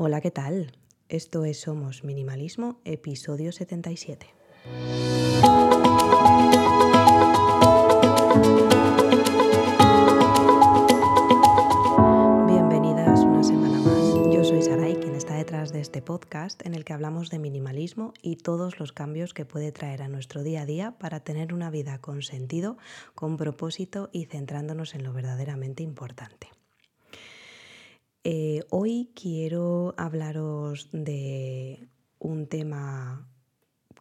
Hola, ¿qué tal? Esto es Somos Minimalismo, episodio 77. Bienvenidas una semana más. Yo soy Sarai, quien está detrás de este podcast en el que hablamos de minimalismo y todos los cambios que puede traer a nuestro día a día para tener una vida con sentido, con propósito y centrándonos en lo verdaderamente importante. Eh, hoy quiero hablaros de un tema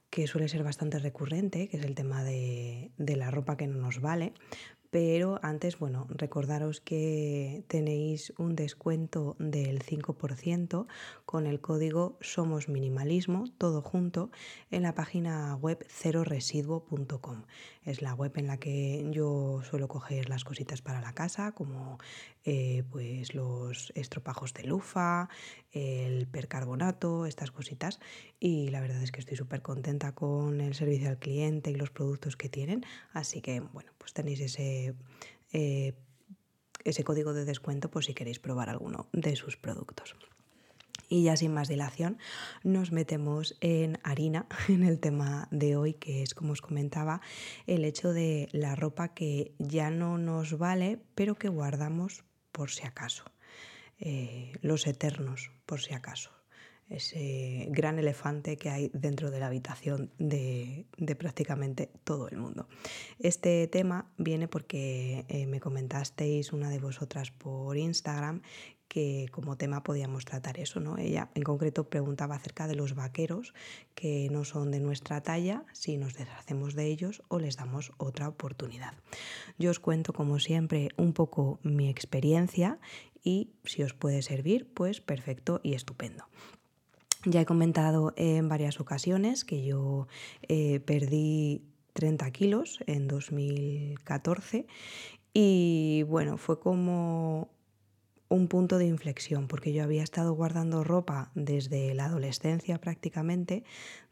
que suele ser bastante recurrente, que es el tema de, de la ropa que no nos vale, pero antes, bueno, recordaros que tenéis un descuento del 5% con el código Somos Minimalismo, todo junto, en la página web ceroresiduo.com. Es la web en la que yo suelo coger las cositas para la casa, como eh, pues los estropajos de lufa, el percarbonato, estas cositas. Y la verdad es que estoy súper contenta con el servicio al cliente y los productos que tienen. Así que, bueno, pues tenéis ese, eh, ese código de descuento por si queréis probar alguno de sus productos. Y ya sin más dilación, nos metemos en harina, en el tema de hoy, que es, como os comentaba, el hecho de la ropa que ya no nos vale, pero que guardamos por si acaso. Eh, los eternos, por si acaso ese gran elefante que hay dentro de la habitación de, prácticamente todo el mundo. Este tema viene porque eh, me comentasteis una de vosotras por Instagram que como tema podíamos tratar eso, ¿no? Ella en concreto preguntaba acerca de los vaqueros que no son de nuestra talla, si nos deshacemos de ellos o les damos otra oportunidad. Yo os cuento como siempre un poco mi experiencia y si os puede servir, pues perfecto y estupendo. Ya he comentado en varias ocasiones que yo eh, perdí 30 kilos en 2014 y bueno, fue como un punto de inflexión porque yo había estado guardando ropa desde la adolescencia prácticamente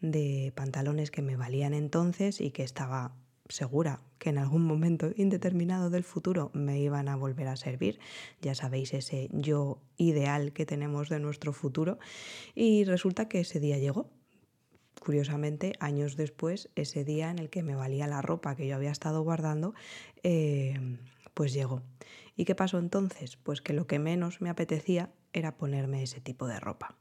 de pantalones que me valían entonces y que estaba segura que en algún momento indeterminado del futuro me iban a volver a servir. Ya sabéis ese yo ideal que tenemos de nuestro futuro. Y resulta que ese día llegó. Curiosamente, años después, ese día en el que me valía la ropa que yo había estado guardando, eh, pues llegó. ¿Y qué pasó entonces? Pues que lo que menos me apetecía era ponerme ese tipo de ropa.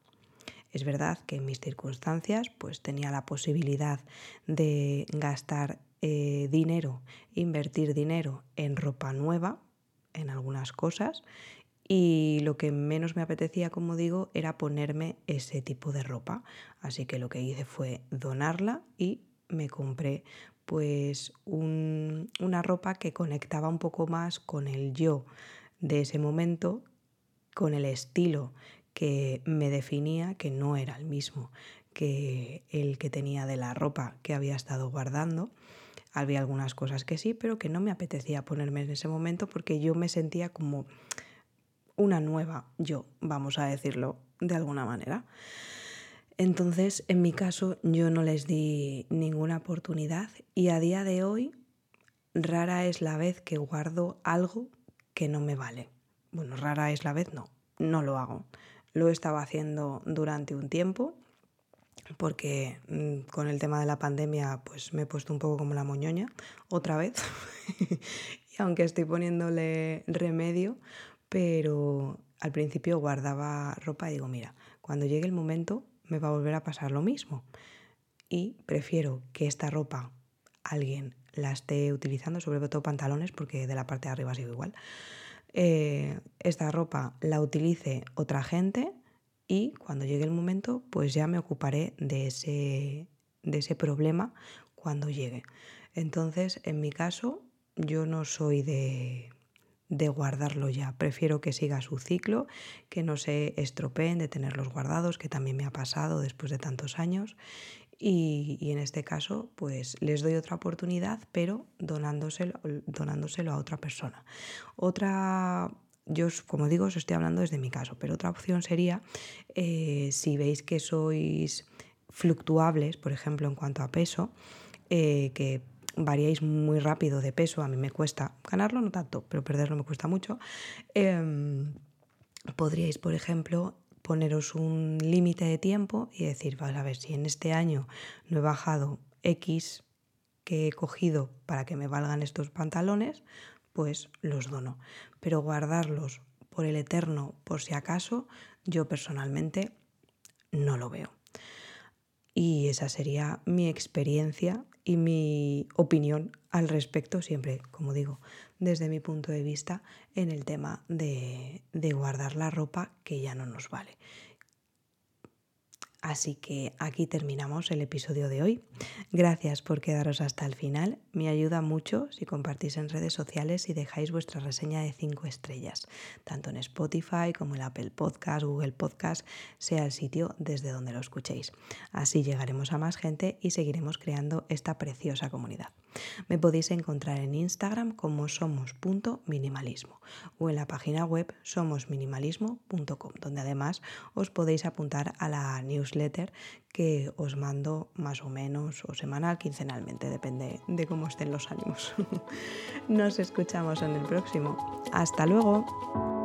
Es verdad que en mis circunstancias pues tenía la posibilidad de gastar eh, dinero, invertir dinero en ropa nueva, en algunas cosas, y lo que menos me apetecía, como digo, era ponerme ese tipo de ropa. Así que lo que hice fue donarla y me compré pues una ropa que conectaba un poco más con el yo de ese momento, con el estilo que me definía, que no era el mismo que el que tenía de la ropa que había estado guardando. Había algunas cosas que sí, pero que no me apetecía ponerme en ese momento porque yo me sentía como una nueva yo, vamos a decirlo de alguna manera. Entonces, en mi caso, yo no les di ninguna oportunidad y a día de hoy rara es la vez que guardo algo que no me vale. Bueno, rara es la vez, no, no lo hago. Lo estaba haciendo durante un tiempo porque mm, con el tema de la pandemia pues me he puesto un poco como la moñoña otra vez y aunque estoy poniéndole remedio pero al principio guardaba ropa y digo mira cuando llegue el momento me va a volver a pasar lo mismo y prefiero que esta ropa alguien la esté utilizando sobre todo pantalones porque de la parte de arriba sigo igual eh, esta ropa la utilice otra gente y cuando llegue el momento pues ya me ocuparé de ese, de ese problema cuando llegue. Entonces, en mi caso, yo no soy de, de guardarlo ya. Prefiero que siga su ciclo, que no se estropeen de tenerlos guardados, que también me ha pasado después de tantos años. Y, y en este caso, pues les doy otra oportunidad, pero donándoselo, donándoselo a otra persona. Otra yo, como digo, os estoy hablando desde mi caso, pero otra opción sería eh, si veis que sois fluctuables, por ejemplo, en cuanto a peso, eh, que variáis muy rápido de peso, a mí me cuesta ganarlo, no tanto, pero perderlo me cuesta mucho, em, podríais, por ejemplo, poneros un límite de tiempo y decir, vas a ver, si en este año no he bajado X que he cogido para que me valgan estos pantalones, pues los dono. Pero guardarlos por el eterno, por si acaso, yo personalmente no lo veo. Y esa sería mi experiencia y mi opinión al respecto, siempre, como digo, desde mi punto de vista en el tema de, de guardar la ropa que ya no nos vale. Así que aquí terminamos el episodio de hoy. Gracias por quedaros hasta el final. Me ayuda mucho si compartís en redes sociales y dejáis vuestra reseña de 5 estrellas, tanto en Spotify como en Apple Podcast, Google Podcast, sea el sitio desde donde lo escuchéis. Así llegaremos a más gente y seguiremos creando esta preciosa comunidad. Me podéis encontrar en Instagram como somos.minimalismo o en la página web somosminimalismo.com, donde además os podéis apuntar a la newsletter que os mando más o menos o semanal, quincenalmente, depende de cómo estén los ánimos. Nos escuchamos en el próximo. Hasta luego.